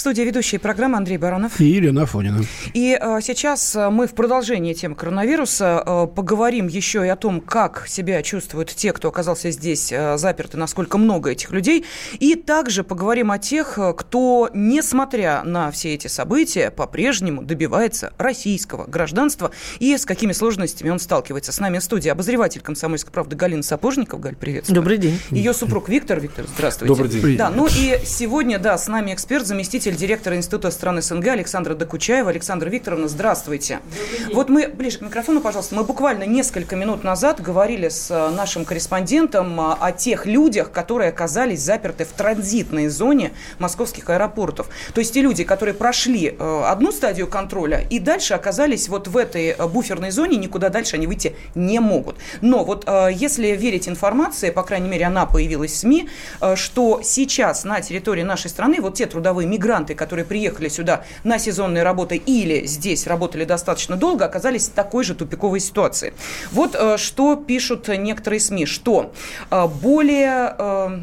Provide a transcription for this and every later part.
В студии ведущие программы Андрей Баранов. И Елена Афонина. И э, сейчас э, мы в продолжении темы коронавируса э, поговорим еще и о том, как себя чувствуют те, кто оказался здесь э, заперты, насколько много этих людей. И также поговорим о тех, кто, несмотря на все эти события, по-прежнему добивается российского гражданства и с какими сложностями он сталкивается. С нами в студии обозреватель комсомольской правды Галина Сапожников. Галь, приветствую. Добрый день. Ее супруг Виктор. Виктор, здравствуйте. Добрый день. Да, ну и сегодня, да, с нами эксперт, заместитель директора Института стран СНГ Александра Докучаева. Александра Викторовна, здравствуйте. Вот мы, ближе к микрофону, пожалуйста, мы буквально несколько минут назад говорили с э, нашим корреспондентом э, о тех людях, которые оказались заперты в транзитной зоне московских аэропортов. То есть те люди, которые прошли э, одну стадию контроля и дальше оказались вот в этой буферной зоне, никуда дальше они выйти не могут. Но вот если верить информации, по крайней мере, она появилась в СМИ, что сейчас на территории нашей страны вот те трудовые мигранты, которые которые приехали сюда на сезонные работы или здесь работали достаточно долго, оказались в такой же тупиковой ситуации. Вот э, что пишут некоторые СМИ, что э, более э,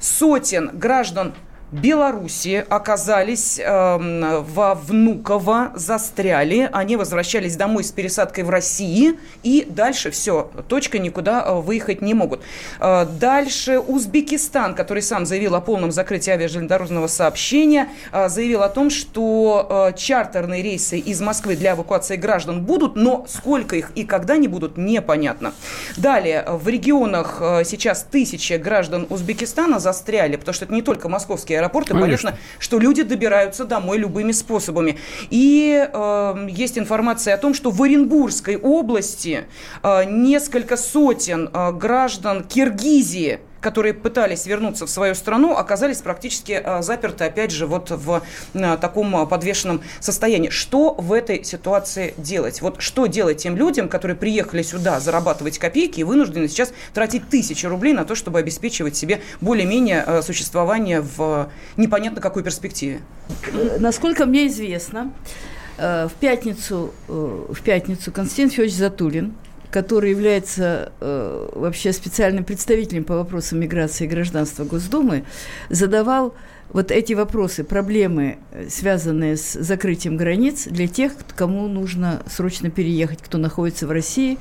сотен граждан Белоруссии оказались э, во Внуково, застряли. Они возвращались домой с пересадкой в России. И дальше все, точка, никуда э, выехать не могут. Э, дальше Узбекистан, который сам заявил о полном закрытии авиажелезнодорожного сообщения, э, заявил о том, что э, чартерные рейсы из Москвы для эвакуации граждан будут, но сколько их и когда они будут, непонятно. Далее, в регионах э, сейчас тысячи граждан Узбекистана застряли, потому что это не только московские аэропорты, Конечно. понятно, что люди добираются домой любыми способами. И э, есть информация о том, что в Оренбургской области э, несколько сотен э, граждан Киргизии которые пытались вернуться в свою страну, оказались практически э, заперты, опять же, вот в э, таком э, подвешенном состоянии. Что в этой ситуации делать? Вот что делать тем людям, которые приехали сюда зарабатывать копейки и вынуждены сейчас тратить тысячи рублей на то, чтобы обеспечивать себе более-менее существование в непонятно какой перспективе? Насколько мне известно, в пятницу, в пятницу Константин Федорович Затулин, который является э, вообще специальным представителем по вопросам миграции и гражданства Госдумы, задавал вот эти вопросы, проблемы, э, связанные с закрытием границ для тех, кому нужно срочно переехать, кто находится в России,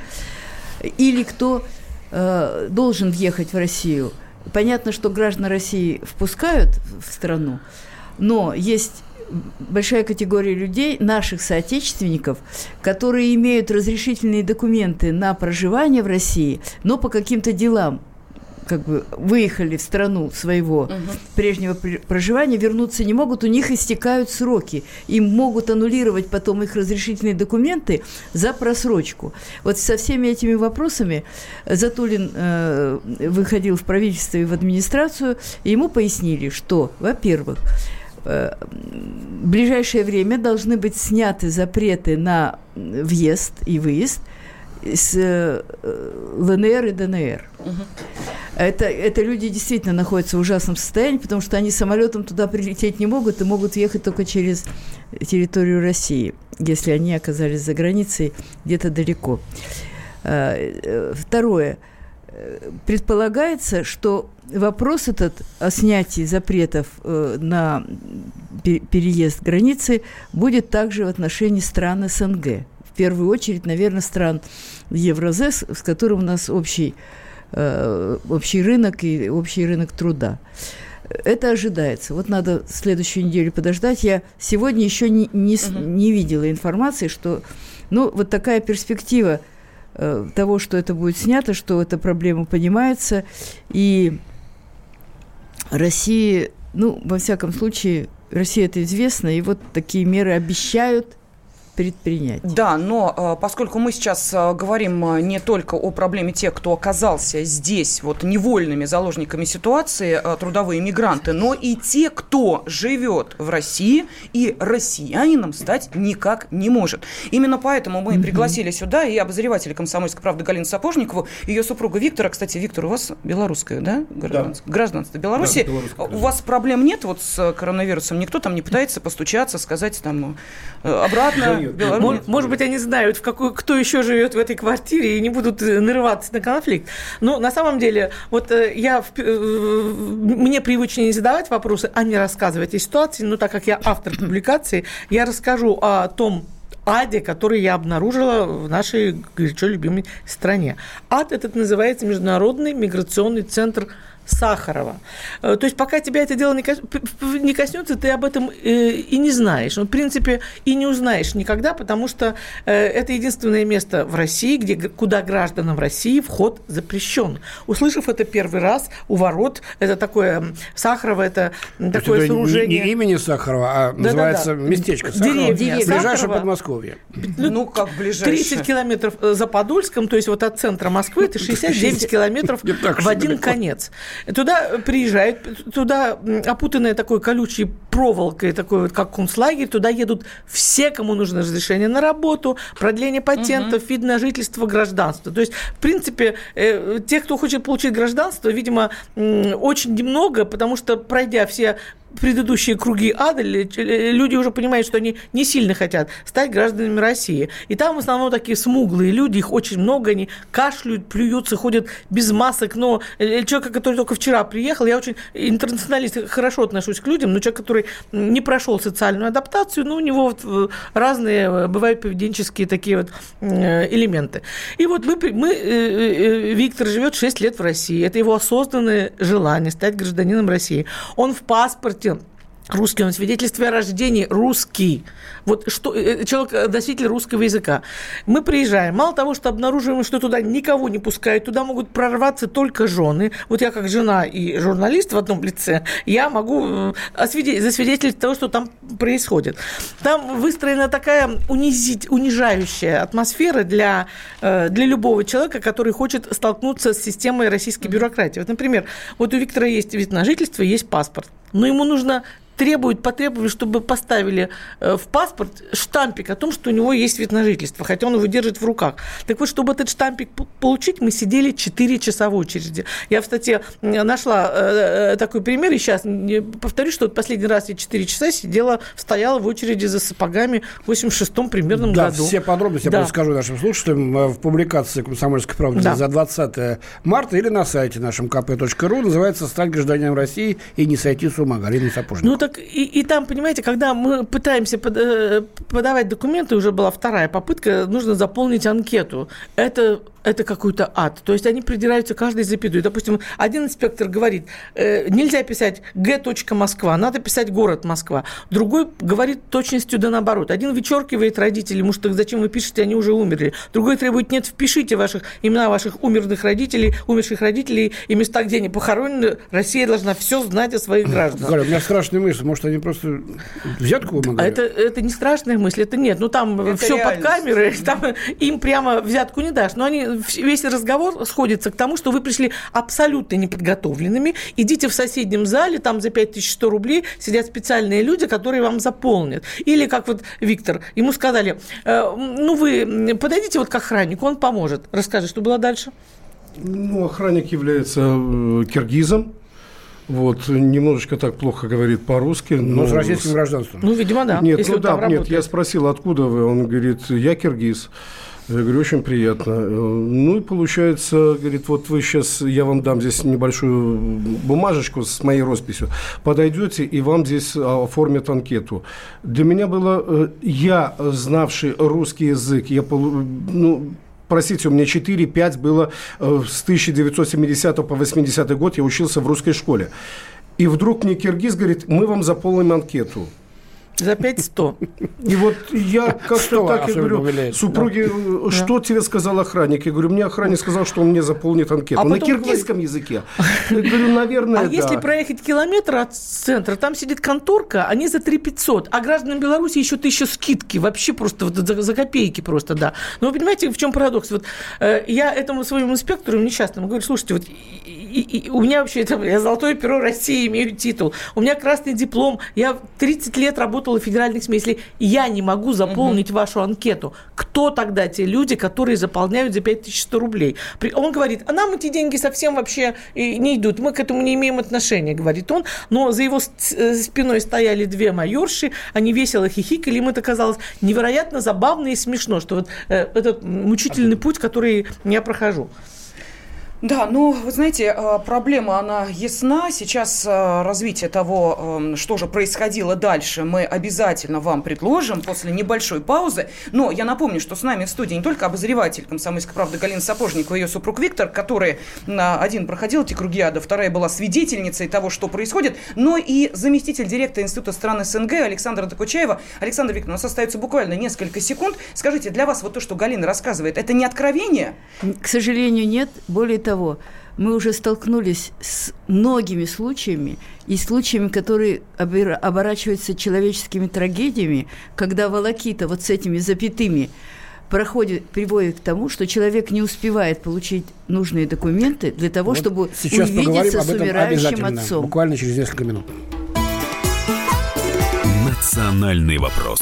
или кто э, должен въехать в Россию. Понятно, что граждан России впускают в страну, но есть большая категория людей, наших соотечественников, которые имеют разрешительные документы на проживание в России, но по каким-то делам как бы выехали в страну своего угу. прежнего проживания, вернуться не могут, у них истекают сроки. Им могут аннулировать потом их разрешительные документы за просрочку. Вот со всеми этими вопросами Затулин э, выходил в правительство и в администрацию, и ему пояснили, что, во-первых, в ближайшее время должны быть сняты запреты на въезд и выезд с э, ЛНР и ДНР. Угу. Это, это люди действительно находятся в ужасном состоянии, потому что они самолетом туда прилететь не могут и могут ехать только через территорию России, если они оказались за границей где-то далеко. Э, второе – предполагается, что вопрос этот о снятии запретов э, на переезд границы будет также в отношении стран СНГ. В первую очередь, наверное, стран Евразес, с которым у нас общий, э, общий рынок и общий рынок труда. Это ожидается. Вот надо следующую неделю подождать. Я сегодня еще не, не, угу. не видела информации, что ну, вот такая перспектива Э, того, что это будет снято, что эта проблема понимается. И Россия, ну, во всяком случае, Россия это известно, и вот такие меры обещают предпринять. Да, но поскольку мы сейчас говорим не только о проблеме тех, кто оказался здесь вот невольными заложниками ситуации, трудовые мигранты, но и те, кто живет в России и россиянином стать никак не может. Именно поэтому мы пригласили сюда и обозревателя комсомольской правды Галину Сапожникову, ее супруга Виктора. Кстати, Виктор, у вас белорусская, да? Гражданство, да. Гражданство Беларуси. Да, у вас проблем нет вот с коронавирусом? Никто там не пытается постучаться, сказать там э, обратно? Может, может быть, они знают, в какой, кто еще живет в этой квартире и не будут э, нарываться на конфликт. Но на самом деле, вот э, я, мне привычнее не задавать вопросы, а не рассказывать о ситуации, но так как я автор публикации, я расскажу о том, аде, который я обнаружила в нашей горячо любимой стране. Ад этот называется Международный миграционный центр Сахарова. Э, то есть пока тебя это дело не коснется, ты об этом э, и не знаешь. Ну, в принципе, и не узнаешь никогда, потому что э, это единственное место в России, где, куда гражданам России вход запрещен. Услышав это первый раз у ворот, это такое Сахарова, это То такое это сооружение. Не имени Сахарова, а да, называется да, да. местечко Сахарова. Деревня. Деревня. Ближайшее Сахарова. Подмосковье. Ну, ну, как ближайшее. 30 километров за Подольском, то есть вот от центра Москвы, это 69 километров в один конец. Туда приезжают, туда опутанная такой колючей проволокой, такой вот как концлагерь, туда едут все, кому нужно разрешение на работу, продление патентов, угу. вид на жительство, гражданство. То есть, в принципе, э, тех, кто хочет получить гражданство, видимо, очень немного, потому что пройдя все предыдущие круги ада люди уже понимают, что они не сильно хотят стать гражданами России. И там в основном такие смуглые люди, их очень много, они кашляют, плюются, ходят без масок. Но человек, который только вчера приехал, я очень интернационалист, хорошо отношусь к людям, но человек, который не прошел социальную адаптацию, ну, у него вот э, разные э, бывают поведенческие такие вот э, элементы. И вот мы, мы Виктор живет 6 лет в России. Это его осознанное желание стать гражданином России. Он в паспорте паспорте русский, он свидетельстве о рождении русский. Вот что, э, человек, э, носитель русского языка. Мы приезжаем, мало того, что обнаруживаем, что туда никого не пускают, туда могут прорваться только жены. Вот я как жена и журналист в одном лице, я могу э, засвидетельствовать того, что там происходит. Там выстроена такая унизить, унижающая атмосфера для, для любого человека, который хочет столкнуться с системой российской бюрократии. Вот, например, вот у Виктора есть вид на жительство, есть паспорт но ему нужно требуют, потребовали, чтобы поставили э, в паспорт штампик о том, что у него есть вид на жительство, хотя он его держит в руках. Так вот, чтобы этот штампик получить, мы сидели 4 часа в очереди. Я в статье нашла э, э, такой пример, и сейчас повторю, что вот последний раз я 4 часа сидела, стояла в очереди за сапогами в 86-м примерном да, году. все подробности да. я расскажу нашим слушателям в публикации «Комсомольской правды» да. за 20 марта или на сайте нашем kp.ru называется «Стать гражданином России и не сойти с ума». Галина Сапожникова. Ну, так и, и там, понимаете, когда мы пытаемся под, э, подавать документы, уже была вторая попытка, нужно заполнить анкету. Это это какой-то ад. То есть они придираются каждый запятую. Допустим, один инспектор говорит, э, нельзя писать Г. Москва, надо писать город Москва. Другой говорит точностью да наоборот. Один вычеркивает родителей, может, так зачем вы пишете, они уже умерли. Другой требует, нет, впишите ваших, имена ваших умерных родителей, умерших родителей и места, где они похоронены. Россия должна все знать о своих гражданах. Галя, у меня страшная мысль. Может, они просто взятку вымогают? Это, это не страшная мысль, это нет. Ну, там это все реальность. под камерой, там им прямо взятку не дашь. Но они весь разговор сходится к тому, что вы пришли абсолютно неподготовленными, идите в соседнем зале, там за 5100 рублей сидят специальные люди, которые вам заполнят. Или, как вот Виктор, ему сказали, э, ну, вы подойдите вот к охраннику, он поможет. Расскажи, что было дальше? Ну, охранник является э, киргизом, вот, немножечко так плохо говорит по-русски. Но, но с российским гражданством. Ну, видимо, да. Нет, ну да, нет, я спросил, откуда вы, он говорит, я киргиз. Я говорю, очень приятно. Ну и получается, говорит, вот вы сейчас, я вам дам здесь небольшую бумажечку с моей росписью, подойдете и вам здесь оформят анкету. Для меня было, э, я, знавший русский язык, я, ну, простите, у меня 4-5 было э, с 1970 по 80 год, я учился в русской школе. И вдруг мне киргиз говорит, мы вам заполним анкету. За 5100. И вот я как-то так и говорю, супруги, что тебе сказал охранник? Я говорю, мне охранник сказал, что он мне заполнит анкету. А На киргизском языке? Я говорю, наверное, А если проехать километр от центра, там сидит конторка, они за 3 500, а гражданам Беларуси еще тысяча скидки, вообще просто вот за, за копейки просто, да. Но вы понимаете, в чем парадокс? Вот э, я этому своему инспектору несчастному говорю, слушайте, вот и, и, у меня вообще, это, я золотое перо России имею титул, у меня красный диплом, я 30 лет в федеральных СМИ, если я не могу заполнить угу. вашу анкету, кто тогда те люди, которые заполняют за 5100 рублей? Он говорит, а нам эти деньги совсем вообще не идут, мы к этому не имеем отношения, говорит он, но за его э, спиной стояли две майорши, они весело хихикали, им это казалось невероятно забавно и смешно, что вот э, этот мучительный путь, который я прохожу. Да, ну, вы знаете, э, проблема, она ясна. Сейчас э, развитие того, эм, что же происходило дальше, мы обязательно вам предложим после небольшой паузы. Но я напомню, что с нами в студии не только обозреватель комсомольской правды Галина Сапожникова и ее супруг Виктор, который один проходил эти круги ада, вторая была свидетельницей того, что происходит, но и заместитель директора Института стран СНГ Александра Докучаева. Александр Викторович, у нас остается буквально несколько секунд. Скажите, для вас вот то, что Галина рассказывает, это не откровение? К сожалению, нет. Более того, того, мы уже столкнулись с многими случаями, и случаями, которые оборачиваются человеческими трагедиями, когда волокита вот с этими запятыми проходит, приводит к тому, что человек не успевает получить нужные документы для того, вот чтобы увидеться с умирающим отцом. Буквально через несколько минут. Национальный вопрос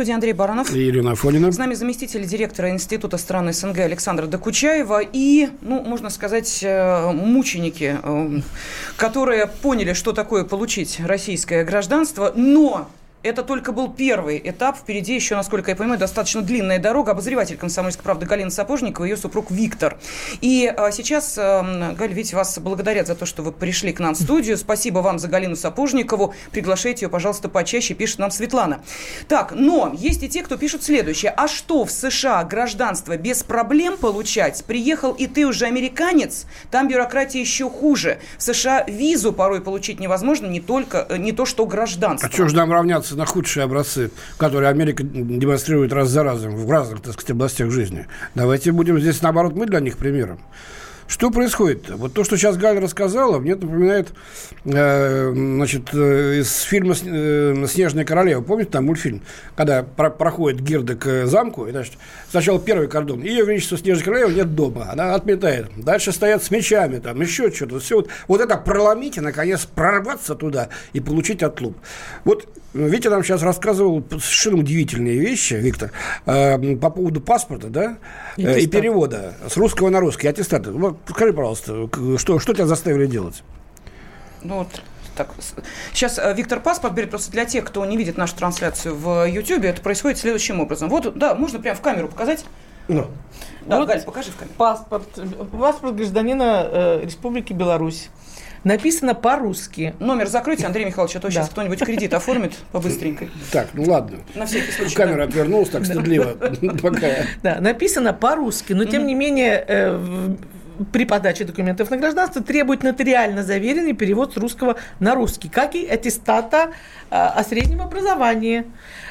студии Андрей Баранов. И Ирина Афонина. С нами заместитель директора Института стран СНГ Александра Докучаева и, ну, можно сказать, э, мученики, э, которые поняли, что такое получить российское гражданство, но это только был первый этап. Впереди еще, насколько я понимаю, достаточно длинная дорога. Обозреватель комсомольской правды Галина Сапожникова и ее супруг Виктор. И а, сейчас, а, Галь, видите, вас благодарят за то, что вы пришли к нам в студию. Спасибо вам за Галину Сапожникову. Приглашайте ее, пожалуйста, почаще, пишет нам Светлана. Так, но есть и те, кто пишут следующее. А что, в США гражданство без проблем получать? Приехал и ты уже американец? Там бюрократия еще хуже. В США визу порой получить невозможно, не только, э, не то, что гражданство. А что же нам равняться ссылаться на худшие образцы, которые Америка демонстрирует раз за разом в разных, так сказать, областях жизни. Давайте будем здесь, наоборот, мы для них примером. Что происходит? -то? Вот то, что сейчас Галя рассказала, мне напоминает э, значит, э, из фильма э, «Снежная королева». Помните там мультфильм? Когда про проходит Гирда к замку, и, значит, сначала первый кордон, ее величество Снежная королева нет дома, она отметает. Дальше стоят с мечами, там еще что-то. Все вот, вот это проломить и, наконец, прорваться туда и получить отлуп. Вот Витя нам сейчас рассказывал совершенно удивительные вещи, Виктор, э, по поводу паспорта, да, э, и перевода с русского на русский, аттестаты. Вот, скажи, пожалуйста, что, что тебя заставили делать? Ну, вот так, сейчас э, Виктор паспорт берет просто для тех, кто не видит нашу трансляцию в YouTube. Это происходит следующим образом. Вот, да, можно прямо в камеру показать. Ну. Да, вот Галь, покажи в камеру. Паспорт, паспорт гражданина э, Республики Беларусь. Написано по-русски. Номер закройте, Андрей Михайлович, а то сейчас кто-нибудь кредит оформит по-быстренькой. Так, ну ладно. На всякий случай. Камера отвернулась так стыдливо. Да, написано по-русски, но тем не менее э, при подаче документов на гражданство требует нотариально заверенный перевод с русского на русский, как и аттестата э, о среднем образовании.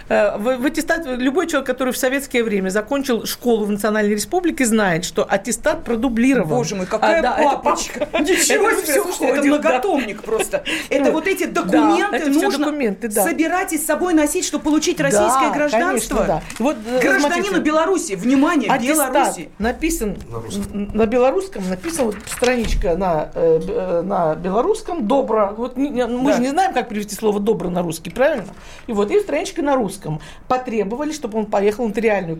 Э, в, в аттестат, любой человек, который в советское время закончил школу в Национальной Республике, знает, что аттестат продублирован. Боже мой, какая а, да, папочка! Это, Ничего себе, слушайте, это многотомник просто. Это вот эти документы нужно собирать и с собой носить, чтобы получить российское гражданство. Вот, э, Гражданину Беларуси, внимание, Беларуси. написан на белорусском, написана вот страничка на, э, на белорусском, добро. Вот мы же не знаем, как перевести слово добро на русский, правильно? И вот и страничка на русском русском, потребовали, чтобы он поехал нотариальную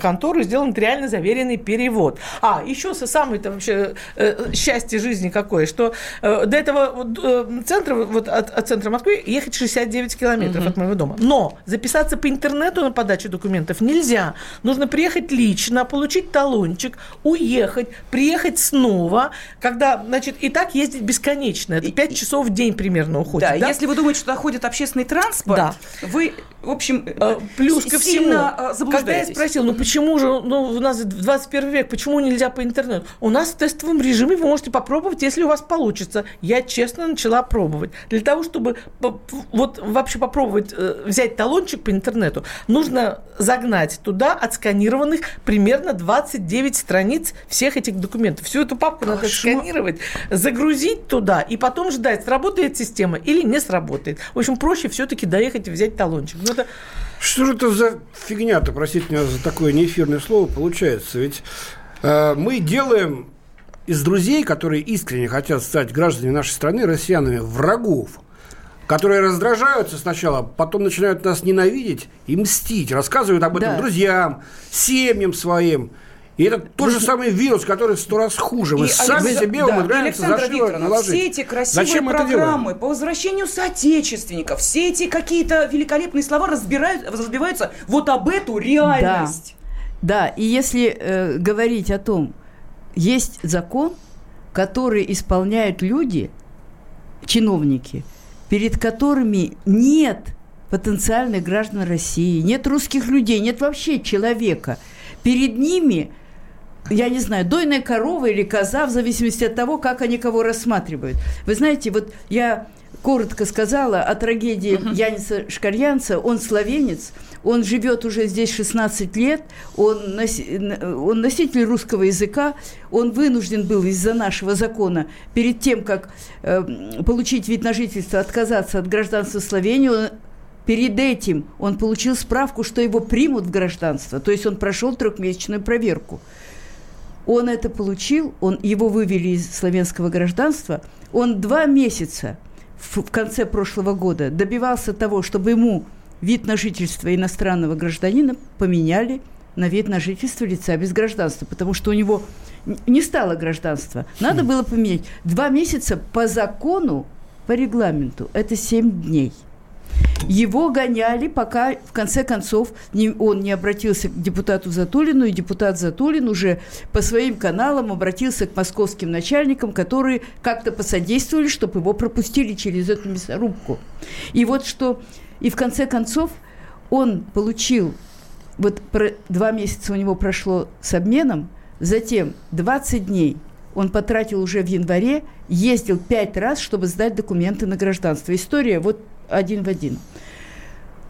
контору сделан нотариально заверенный перевод. А, еще самое там вообще э, счастье жизни какое, что э, до этого вот, э, центра, вот от, от центра Москвы ехать 69 километров угу. от моего дома. Но записаться по интернету на подачу документов нельзя. Нужно приехать лично, получить талончик, уехать, приехать снова, когда, значит, и так ездить бесконечно. Это 5 часов в день примерно уходит. Да, да? если вы думаете, что ходит общественный транспорт, да. вы, в общем, э, плюс ко всему, когда я спросил, ну почему же, ну у нас 21 век, почему нельзя по интернету? У нас в тестовом режиме вы можете попробовать, если у вас получится. Я честно начала пробовать. Для того, чтобы вот вообще попробовать э, взять талончик по интернету, нужно загнать туда отсканированных примерно 29 страниц всех этих документов. Всю эту папку надо сканировать, загрузить туда и потом ждать, сработает система или не сработает. В общем, проще все-таки доехать и взять талончик. Но это что же это за фигня-то, простите меня за такое неэфирное слово, получается? Ведь э, мы делаем из друзей, которые искренне хотят стать гражданами нашей страны, россиянами, врагов, которые раздражаются сначала, потом начинают нас ненавидеть и мстить, рассказывают об этом да. друзьям, семьям своим. И это тот же самый вирус, который в сто раз хуже. Мы и сами Алекс... себе да. умудряемся за наложить. Все эти красивые Зачем программы по возвращению соотечественников, все эти какие-то великолепные слова разбирают, разбиваются вот об эту реальность. Да, да. и если э, говорить о том, есть закон, который исполняют люди, чиновники, перед которыми нет потенциальных граждан России, нет русских людей, нет вообще человека. Перед ними я не знаю, дойная корова или коза, в зависимости от того, как они кого рассматривают. Вы знаете, вот я коротко сказала о трагедии uh-huh. Яниса Шкарьянца. Он словенец, он живет уже здесь 16 лет, он, носи, он носитель русского языка, он вынужден был из-за нашего закона перед тем, как э, получить вид на жительство, отказаться от гражданства Словении, он Перед этим он получил справку, что его примут в гражданство, то есть он прошел трехмесячную проверку. Он это получил, он, его вывели из славянского гражданства. Он два месяца в, в конце прошлого года добивался того, чтобы ему вид на жительство иностранного гражданина поменяли на вид на жительство лица без гражданства, потому что у него не стало гражданства. Надо было поменять. Два месяца по закону, по регламенту, это семь дней – его гоняли, пока в конце концов не, он не обратился к депутату Затулину, и депутат Затулин уже по своим каналам обратился к московским начальникам, которые как-то посодействовали, чтобы его пропустили через эту мясорубку. И вот что, и в конце концов он получил, вот про, два месяца у него прошло с обменом, затем 20 дней он потратил уже в январе, ездил пять раз, чтобы сдать документы на гражданство. История вот один в один.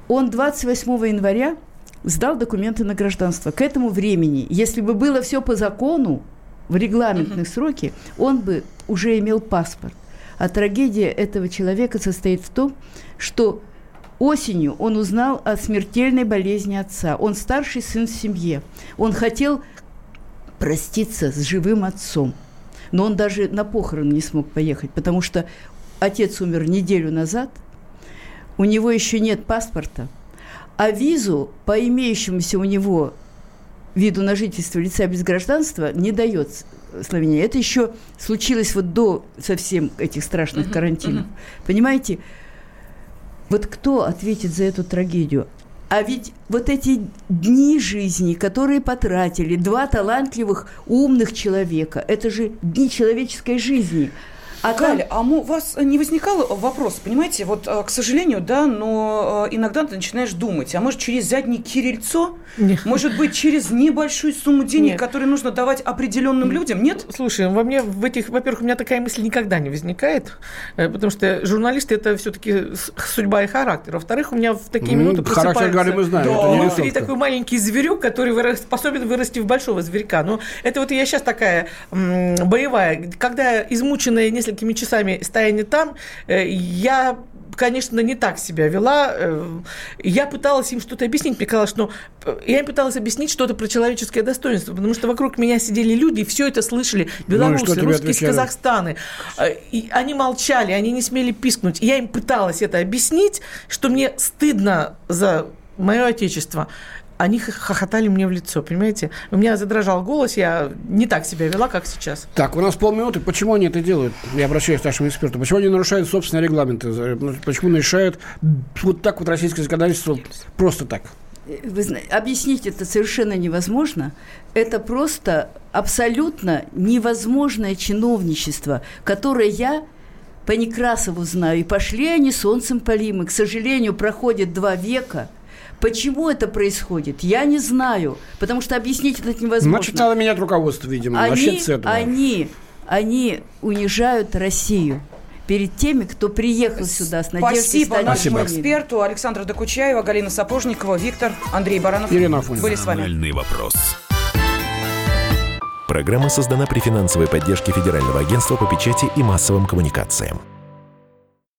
Он 28 января сдал документы на гражданство. К этому времени, если бы было все по закону, в регламентные сроки, он бы уже имел паспорт. А трагедия этого человека состоит в том, что осенью он узнал о смертельной болезни отца. Он старший сын в семье. Он хотел проститься с живым отцом. Но он даже на похорон не смог поехать, потому что отец умер неделю назад – у него еще нет паспорта, а визу по имеющемуся у него виду на жительство лица без гражданства не дает Словения. Это еще случилось вот до совсем этих страшных uh-huh, карантинов. Uh-huh. Понимаете? Вот кто ответит за эту трагедию? А ведь вот эти дни жизни, которые потратили два талантливых, умных человека, это же дни человеческой жизни – а Галя, там... а у вас не возникал вопрос, понимаете, вот, э, к сожалению, да, но э, иногда ты начинаешь думать, а может, через заднее кирильцо? Нет. Может быть, через небольшую сумму денег, нет. которые нужно давать определенным людям? Нет? Слушай, во мне в этих, во-первых, у меня такая мысль никогда не возникает, э, потому что журналисты – это все-таки судьба и характер. Во-вторых, у меня в такие ну, минуты Характер Галя мы знаем. Да. Внутри такой маленький зверек, который вырос, способен вырасти в большого зверька. Но это вот я сейчас такая м, боевая. Когда измученная несколькими часами стояния там, э, я конечно, не так себя вела. Э, я пыталась им что-то объяснить. Мне казалось, что я им пыталась объяснить что-то про человеческое достоинство, потому что вокруг меня сидели люди, и все это слышали. Ну Белорусы, ну, русские из Казахстана. И они молчали, они не смели пискнуть. Я им пыталась это объяснить, что мне стыдно за мое отечество. они хохотали мне в лицо, понимаете? У меня задрожал голос, я не так себя вела, как сейчас. Так, у нас полминуты. Почему они это делают? Я обращаюсь к нашему эксперту. Почему они нарушают собственные регламенты? Почему нарушают вот так вот российское законодательство просто так? Вы знаете, объяснить это совершенно невозможно. Это просто абсолютно невозможное чиновничество, которое я по Некрасову знаю. И пошли они солнцем полимы. К сожалению, проходит два века – Почему это происходит? Я не знаю, потому что объяснить это невозможно. Значит, надо менять руководство, видимо. Они, они, они унижают Россию перед теми, кто приехал сюда с надеждой Спасибо стать нашему Спасибо. эксперту Александра Докучаева, Галина Сапожникова, Виктор, Андрей Баранов. Ирина Афонина. Были с вами. Вопрос. Программа создана при финансовой поддержке Федерального агентства по печати и массовым коммуникациям.